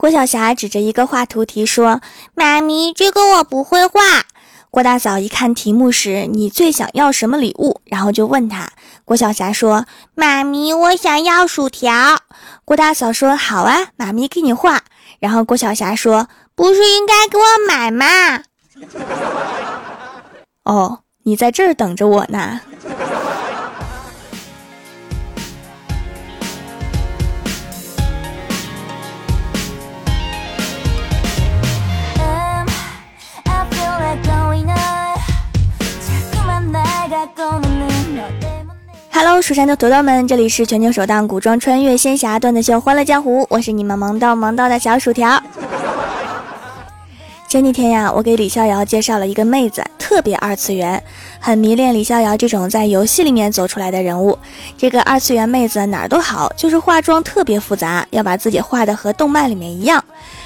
郭晓霞指着一个画图题说：“妈咪，这个我不会画。”郭大嫂一看题目是“你最想要什么礼物”，然后就问他。郭晓霞说：“妈咪，我想要薯条。”郭大嫂说：“好啊，妈咪给你画。”然后郭晓霞说：“不是应该给我买吗？”哦，你在这儿等着我呢。Hello，蜀山的土豆们，这里是全球首档古装穿越仙侠段子秀《欢乐江湖》，我是你们萌到萌到的小薯条。前几天呀，我给李逍遥介绍了一个妹子，特别二次元，很迷恋李逍遥这种在游戏里面走出来的人物。这个二次元妹子哪儿都好，就是化妆特别复杂，要把自己画的和动漫里面一样。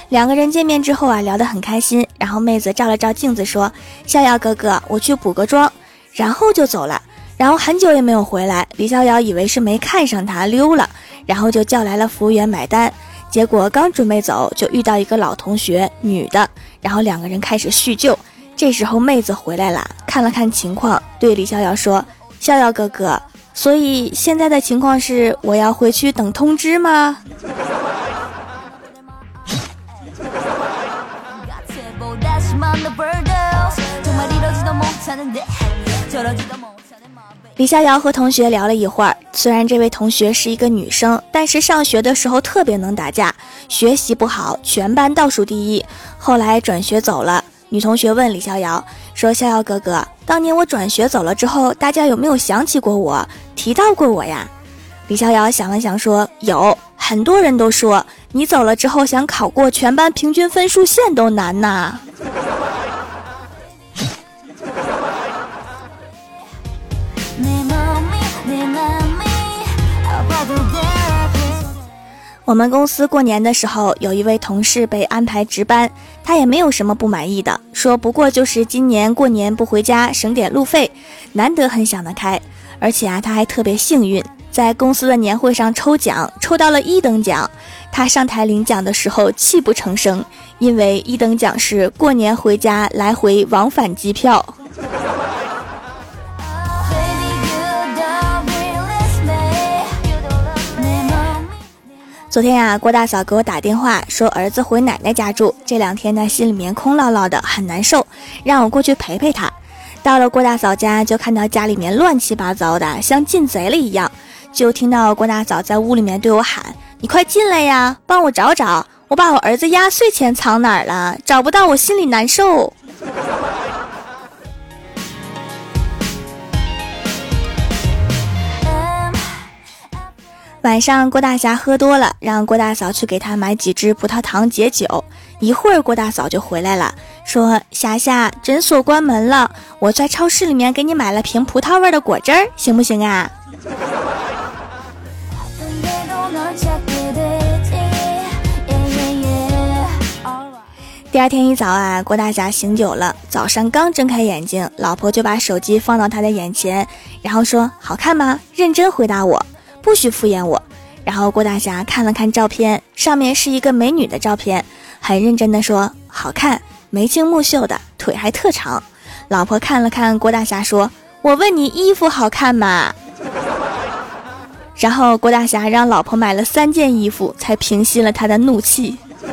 两个人见面之后啊，聊得很开心。然后妹子照了照镜子说：“逍遥哥哥，我去补个妆。”然后就走了。然后很久也没有回来，李逍遥以为是没看上他溜了，然后就叫来了服务员买单。结果刚准备走，就遇到一个老同学，女的，然后两个人开始叙旧。这时候妹子回来了，看了看情况，对李逍遥说：“逍遥哥哥，所以现在的情况是我要回去等通知吗？”李逍遥和同学聊了一会儿，虽然这位同学是一个女生，但是上学的时候特别能打架，学习不好，全班倒数第一。后来转学走了，女同学问李逍遥说：“逍遥哥哥，当年我转学走了之后，大家有没有想起过我，提到过我呀？”李逍遥想了想说：“有很多人都说你走了之后，想考过全班平均分数线都难呐。”我们公司过年的时候，有一位同事被安排值班，他也没有什么不满意的，说不过就是今年过年不回家，省点路费，难得很想得开。而且啊，他还特别幸运，在公司的年会上抽奖，抽到了一等奖。他上台领奖的时候泣不成声，因为一等奖是过年回家来回往返机票。昨天呀，郭大嫂给我打电话说儿子回奶奶家住，这两天呢心里面空落落的，很难受，让我过去陪陪他。到了郭大嫂家，就看到家里面乱七八糟的，像进贼了一样。就听到郭大嫂在屋里面对我喊：“你快进来呀，帮我找找，我把我儿子压岁钱藏哪儿了？找不到我心里难受。”晚上，郭大侠喝多了，让郭大嫂去给他买几支葡萄糖解酒。一会儿，郭大嫂就回来了，说：“霞霞，诊所关门了，我在超市里面给你买了瓶葡萄味的果汁儿，行不行啊？”第二天一早啊，郭大侠醒酒了，早上刚睁开眼睛，老婆就把手机放到他的眼前，然后说：“好看吗？认真回答我。”不许敷衍我。然后郭大侠看了看照片，上面是一个美女的照片，很认真的说：“好看，眉清目秀的，腿还特长。”老婆看了看郭大侠，说：“我问你衣服好看吗？” 然后郭大侠让老婆买了三件衣服，才平息了他的怒气。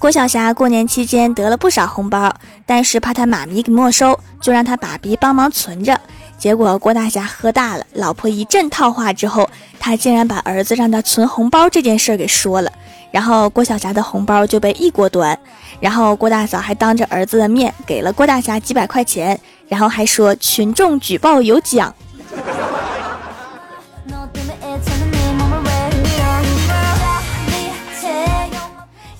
郭晓霞过年期间得了不少红包，但是怕他妈咪给没收，就让他爸比帮忙存着。结果郭大侠喝大了，老婆一阵套话之后，他竟然把儿子让他存红包这件事给说了。然后郭晓霞的红包就被一锅端。然后郭大嫂还当着儿子的面给了郭大侠几百块钱，然后还说群众举报有奖。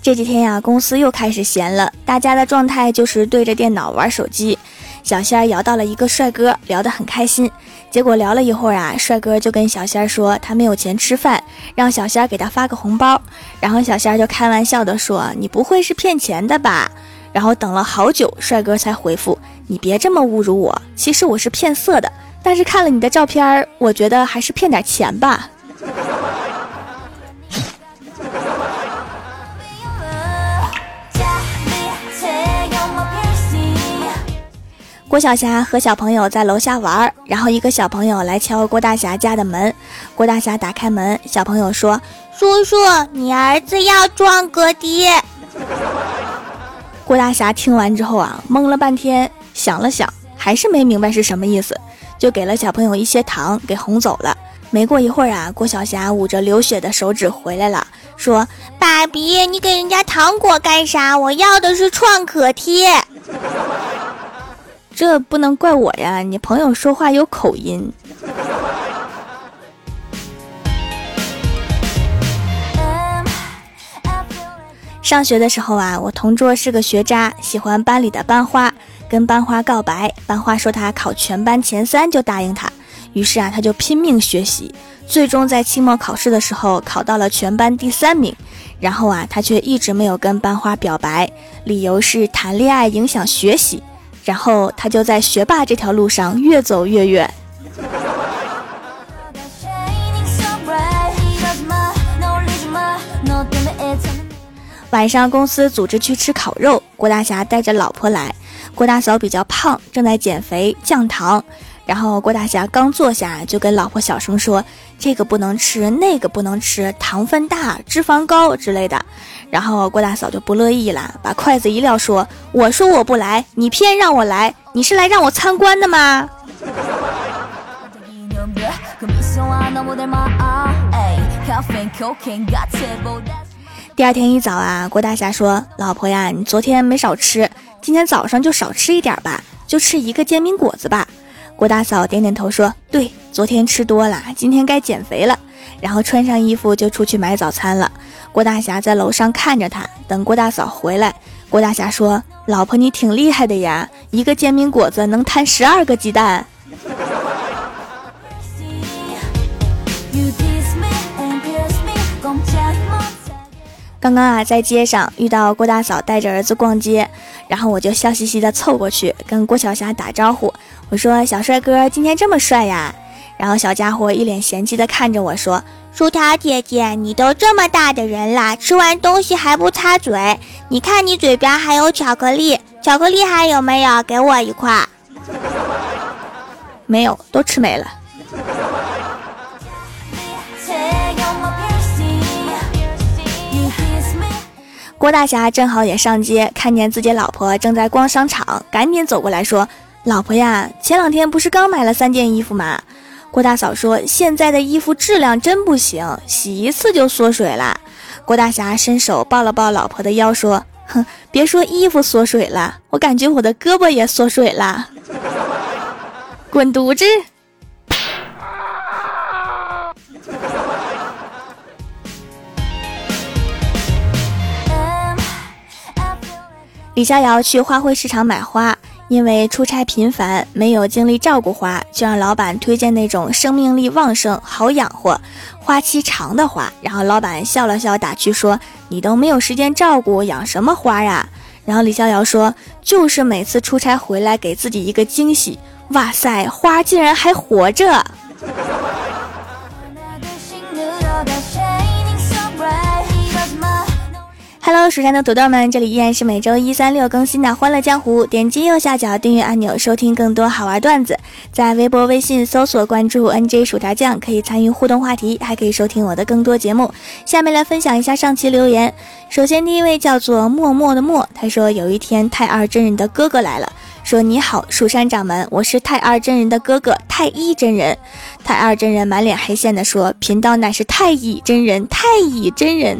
这几天呀，公司又开始闲了，大家的状态就是对着电脑玩手机。小仙儿摇到了一个帅哥，聊得很开心。结果聊了一会儿啊，帅哥就跟小仙儿说他没有钱吃饭，让小仙儿给他发个红包。然后小仙儿就开玩笑的说：“你不会是骗钱的吧？”然后等了好久，帅哥才回复：“你别这么侮辱我，其实我是骗色的。但是看了你的照片，我觉得还是骗点钱吧。郭晓霞和小朋友在楼下玩，然后一个小朋友来敲郭大侠家的门。郭大侠打开门，小朋友说：“叔叔，你儿子要撞哥爹。”郭大侠听完之后啊，懵了半天，想了想，还是没明白是什么意思，就给了小朋友一些糖，给哄走了。没过一会儿啊，郭晓霞捂着流血的手指回来了，说：“爸比，你给人家糖果干啥？我要的是创可贴。”这不能怪我呀，你朋友说话有口音。上学的时候啊，我同桌是个学渣，喜欢班里的班花，跟班花告白，班花说他考全班前三就答应他，于是啊，他就拼命学习，最终在期末考试的时候考到了全班第三名，然后啊，他却一直没有跟班花表白，理由是谈恋爱影响学习。然后他就在学霸这条路上越走越远。晚上公司组织去吃烤肉，郭大侠带着老婆来，郭大嫂比较胖，正在减肥降糖。然后郭大侠刚坐下，就跟老婆小声说：“这个不能吃，那个不能吃，糖分大，脂肪高之类的。”然后郭大嫂就不乐意了，把筷子一撂，说：“我说我不来，你偏让我来，你是来让我参观的吗？”第二天一早啊，郭大侠说：“老婆呀，你昨天没少吃，今天早上就少吃一点吧，就吃一个煎饼果子吧。”郭大嫂点点头说：“对，昨天吃多了，今天该减肥了。”然后穿上衣服就出去买早餐了。郭大侠在楼上看着他，等郭大嫂回来。郭大侠说：“老婆，你挺厉害的呀，一个煎饼果子能摊十二个鸡蛋。”刚刚啊，在街上遇到郭大嫂带着儿子逛街，然后我就笑嘻嘻的凑过去跟郭晓霞打招呼，我说：“小帅哥今天这么帅呀。”然后小家伙一脸嫌弃的看着我说：“薯条姐姐，你都这么大的人了，吃完东西还不擦嘴？你看你嘴边还有巧克力，巧克力还有没有？给我一块。”没有，都吃没了。郭大侠正好也上街，看见自己老婆正在逛商场，赶紧走过来说：“老婆呀，前两天不是刚买了三件衣服吗？”郭大嫂说：“现在的衣服质量真不行，洗一次就缩水了。”郭大侠伸手抱了抱老婆的腰，说：“哼，别说衣服缩水了，我感觉我的胳膊也缩水了。”滚犊子！李逍遥去花卉市场买花，因为出差频繁，没有精力照顾花，就让老板推荐那种生命力旺盛、好养活、花期长的花。然后老板笑了笑，打趣说：“你都没有时间照顾，养什么花呀？”然后李逍遥说：“就是每次出差回来，给自己一个惊喜。哇塞，花竟然还活着！” Hello，蜀山的土豆们，这里依然是每周一、三、六更新的《欢乐江湖》。点击右下角订阅按钮，收听更多好玩段子。在微博、微信搜索关注 “nj 薯条酱”，可以参与互动话题，还可以收听我的更多节目。下面来分享一下上期留言。首先，第一位叫做默默的默，他说有一天太二真人的哥哥来了，说：“你好，蜀山掌门，我是太二真人的哥哥太一真人。”太二真人满脸黑线的说：“贫道乃是太乙真人，太乙真人。”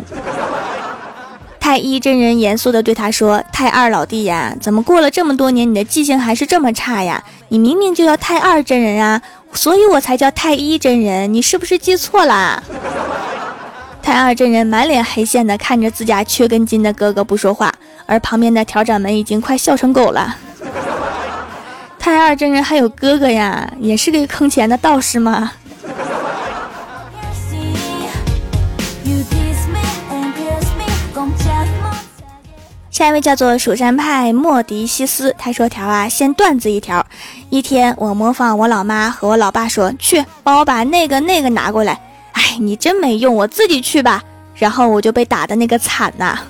太一真人严肃地对他说：“太二老弟呀，怎么过了这么多年，你的记性还是这么差呀？你明明就叫太二真人啊，所以我才叫太一真人，你是不是记错了？” 太二真人满脸黑线的看着自家缺根筋的哥哥不说话，而旁边的调掌门已经快笑成狗了。太二真人还有哥哥呀，也是个坑钱的道士吗？下一位叫做蜀山派莫迪西斯，他说条啊，先段子一条。一天我模仿我老妈和我老爸说，去帮我把那个那个拿过来。哎，你真没用，我自己去吧。然后我就被打的那个惨呐。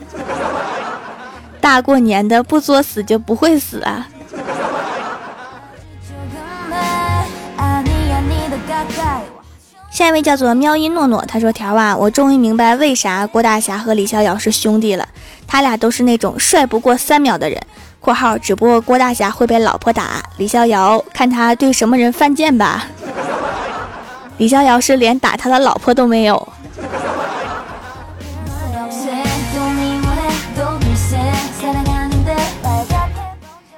大过年的不作死就不会死啊。下一位叫做喵音诺诺，他说条啊，我终于明白为啥郭大侠和李逍遥是兄弟了。他俩都是那种帅不过三秒的人。（括号只不过郭大侠会被老婆打，李逍遥看他对什么人犯贱吧。）李逍遥是连打他的老婆都没有。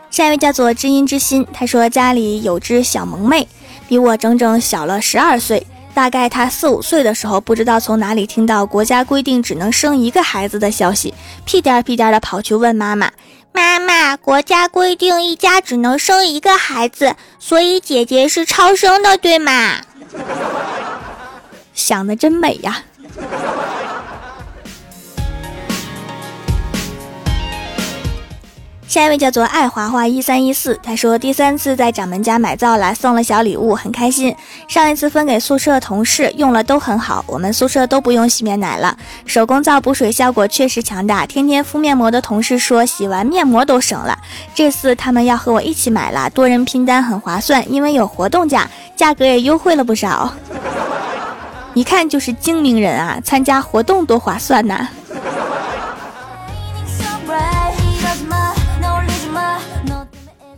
下一位叫做知音之心，他说家里有只小萌妹，比我整整小了十二岁。大概他四五岁的时候，不知道从哪里听到国家规定只能生一个孩子的消息，屁颠屁颠的跑去问妈妈：“妈妈，国家规定一家只能生一个孩子，所以姐姐是超生的，对吗？”想的真美呀。下一位叫做爱华华一三一四，他说第三次在掌门家买皂了，送了小礼物，很开心。上一次分给宿舍同事用了都很好，我们宿舍都不用洗面奶了。手工皂补水效果确实强大，天天敷面膜的同事说洗完面膜都省了。这次他们要和我一起买了，多人拼单很划算，因为有活动价，价格也优惠了不少。一看就是精明人啊，参加活动多划算呐！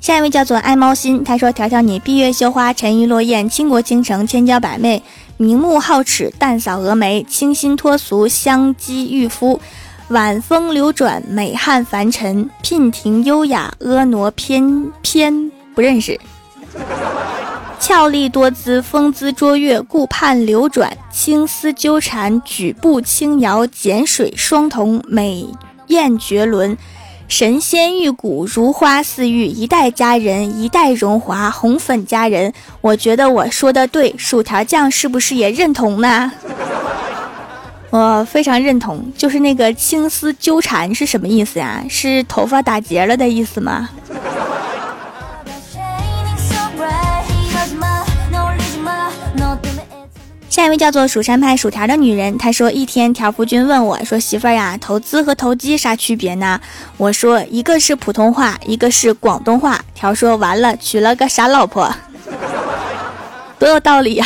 下一位叫做爱猫心，他说：“条条你闭月羞花，沉鱼落雁，倾国倾城，千娇百媚，明目皓齿，淡扫蛾眉，清新脱俗，香肌玉肤，晚风流转，美汉凡尘，娉婷优雅，婀娜翩翩，不认识。俏丽多姿，风姿卓越，顾盼流转，青丝纠缠，举步轻摇，剪水双瞳，美艳绝伦。”神仙玉骨，如花似玉，一代佳人，一代荣华，红粉佳人。我觉得我说的对，薯条酱是不是也认同呢？我非常认同，就是那个青丝纠缠是什么意思呀？是头发打结了的意思吗？下一位叫做蜀山派薯条的女人，她说：“一天，条夫君问我说，媳妇儿呀，投资和投机啥区别呢？”我说：“一个是普通话，一个是广东话。”条说：“完了，娶了个傻老婆，多有道理呀！”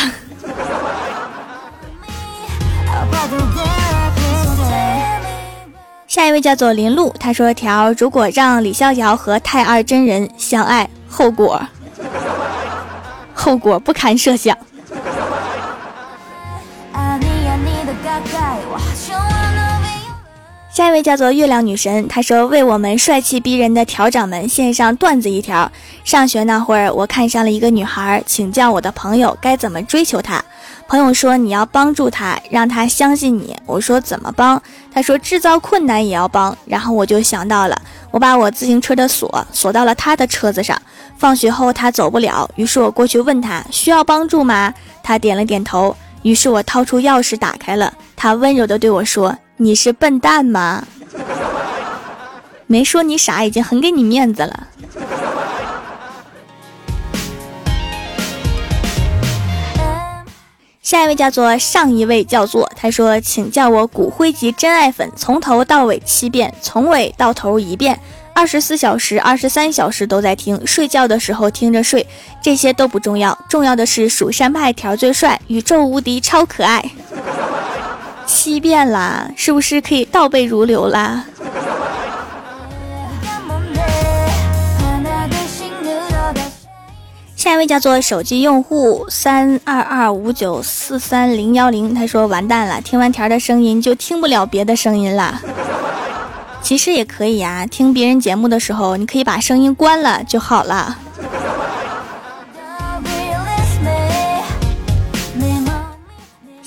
下一位叫做林露，她说：“条，如果让李逍遥和太二真人相爱，后果，后果不堪设想。”下一位叫做月亮女神，她说为我们帅气逼人的调掌门献上段子一条。上学那会儿，我看上了一个女孩，请教我的朋友该怎么追求她。朋友说你要帮助她，让她相信你。我说怎么帮？他说制造困难也要帮。然后我就想到了，我把我自行车的锁锁到了她的车子上。放学后她走不了，于是我过去问她需要帮助吗？她点了点头。于是我掏出钥匙打开了，她温柔地对我说。你是笨蛋吗？没说你傻，已经很给你面子了。下一位叫做上一位叫做，他说，请叫我骨灰级真爱粉，从头到尾七遍，从尾到头一遍，二十四小时、二十三小时都在听，睡觉的时候听着睡，这些都不重要，重要的是蜀山派条最帅，宇宙无敌，超可爱。七遍啦，是不是可以倒背如流啦？下一位叫做手机用户三二二五九四三零幺零，他说完蛋了，听完条的声音就听不了别的声音了。其实也可以呀，听别人节目的时候，你可以把声音关了就好了。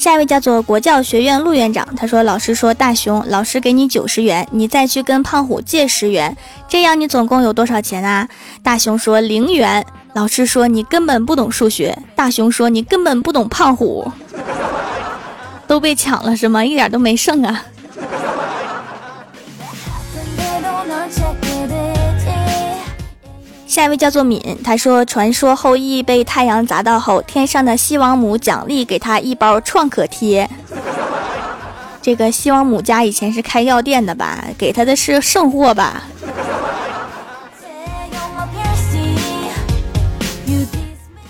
下一位叫做国教学院陆院长，他说：“老师说大熊，老师给你九十元，你再去跟胖虎借十元，这样你总共有多少钱啊？”大熊说：“零元。”老师说：“你根本不懂数学。”大熊说：“你根本不懂胖虎。”都被抢了是吗？一点都没剩啊！下一位叫做敏，他说：“传说后羿被太阳砸到后，天上的西王母奖励给他一包创可贴。这个西王母家以前是开药店的吧？给他的是剩货吧？”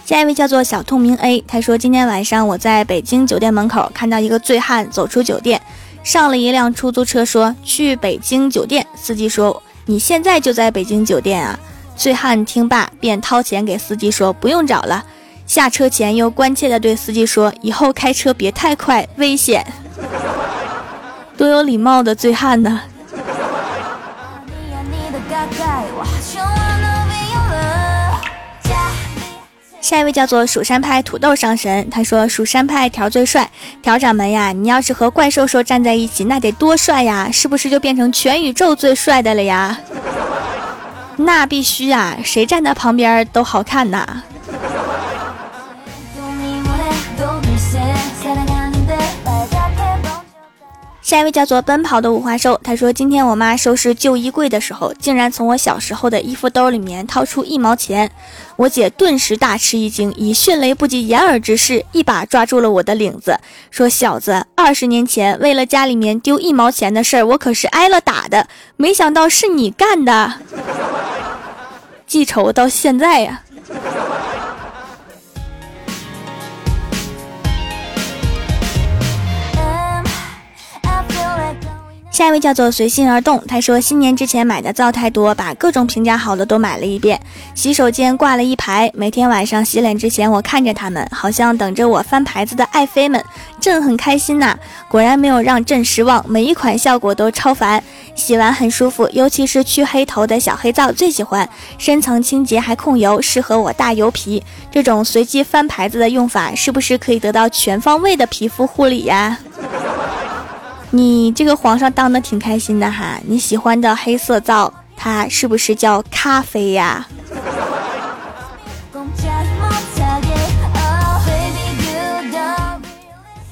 下一位叫做小透明 A，他说：“今天晚上我在北京酒店门口看到一个醉汉走出酒店，上了一辆出租车，说去北京酒店。司机说：‘你现在就在北京酒店啊？’”醉汉听罢，便掏钱给司机说：“不用找了。”下车前又关切地对司机说：“以后开车别太快，危险。” 多有礼貌的醉汉呢！下一位叫做蜀山派土豆上神，他说：“蜀山派条最帅，条掌门呀！你要是和怪兽兽站在一起，那得多帅呀！是不是就变成全宇宙最帅的了呀？”那必须啊，谁站在旁边都好看呐。下一位叫做奔跑的五花兽，他说：“今天我妈收拾旧衣柜的时候，竟然从我小时候的衣服兜里面掏出一毛钱。我姐顿时大吃一惊，以迅雷不及掩耳之势一把抓住了我的领子，说：‘小子，二十年前为了家里面丢一毛钱的事儿，我可是挨了打的。没想到是你干的，记仇到现在呀。’”下一位叫做随心而动，他说新年之前买的皂太多，把各种评价好的都买了一遍。洗手间挂了一排，每天晚上洗脸之前，我看着他们，好像等着我翻牌子的爱妃们，朕很开心呐。果然没有让朕失望，每一款效果都超凡，洗完很舒服，尤其是去黑头的小黑皂最喜欢，深层清洁还控油，适合我大油皮。这种随机翻牌子的用法，是不是可以得到全方位的皮肤护理呀？你这个皇上当的挺开心的哈，你喜欢的黑色皂，它是不是叫咖啡呀？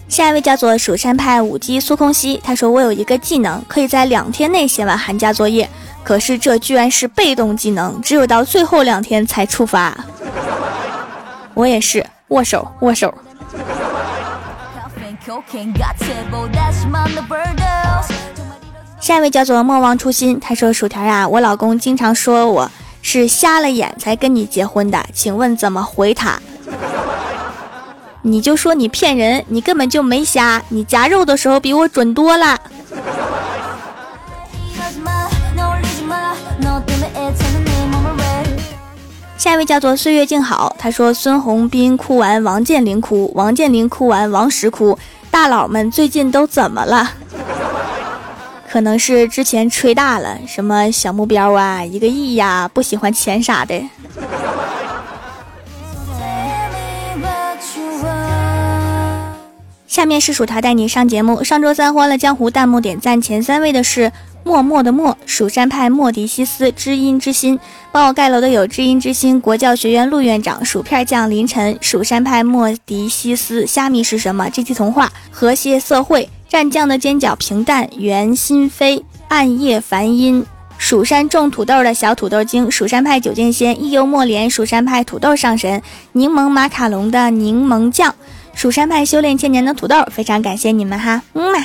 下一位叫做蜀山派舞姬苏空兮，他说我有一个技能，可以在两天内写完寒假作业，可是这居然是被动技能，只有到最后两天才触发。我也是，握手握手。下一位叫做莫忘初心，他说：“薯条呀，我老公经常说我是瞎了眼才跟你结婚的，请问怎么回他？你就说你骗人，你根本就没瞎，你夹肉的时候比我准多了。”下一位叫做岁月静好，他说：“孙宏斌哭完，王健林哭；王健林哭完，王石哭。”大佬们最近都怎么了？可能是之前吹大了，什么小目标啊，一个亿呀，不喜欢钱啥的。下面是薯条带你上节目。上周三欢乐江湖弹幕点赞前三位的是。默默的默，蜀山派莫迪西斯，知音之心，帮我盖楼的有知音之心，国教学院陆院长，薯片酱凌晨，蜀山派莫迪西斯，虾米是什么？G T 童话，和谐社会，蘸酱的尖角平淡，圆心飞，暗夜梵音，蜀山种土豆的小土豆精，蜀山派九剑仙，一幽默莲，蜀山派土豆上神，柠檬马卡龙的柠檬酱，蜀山派修炼千年的土豆，非常感谢你们哈，嗯嘛。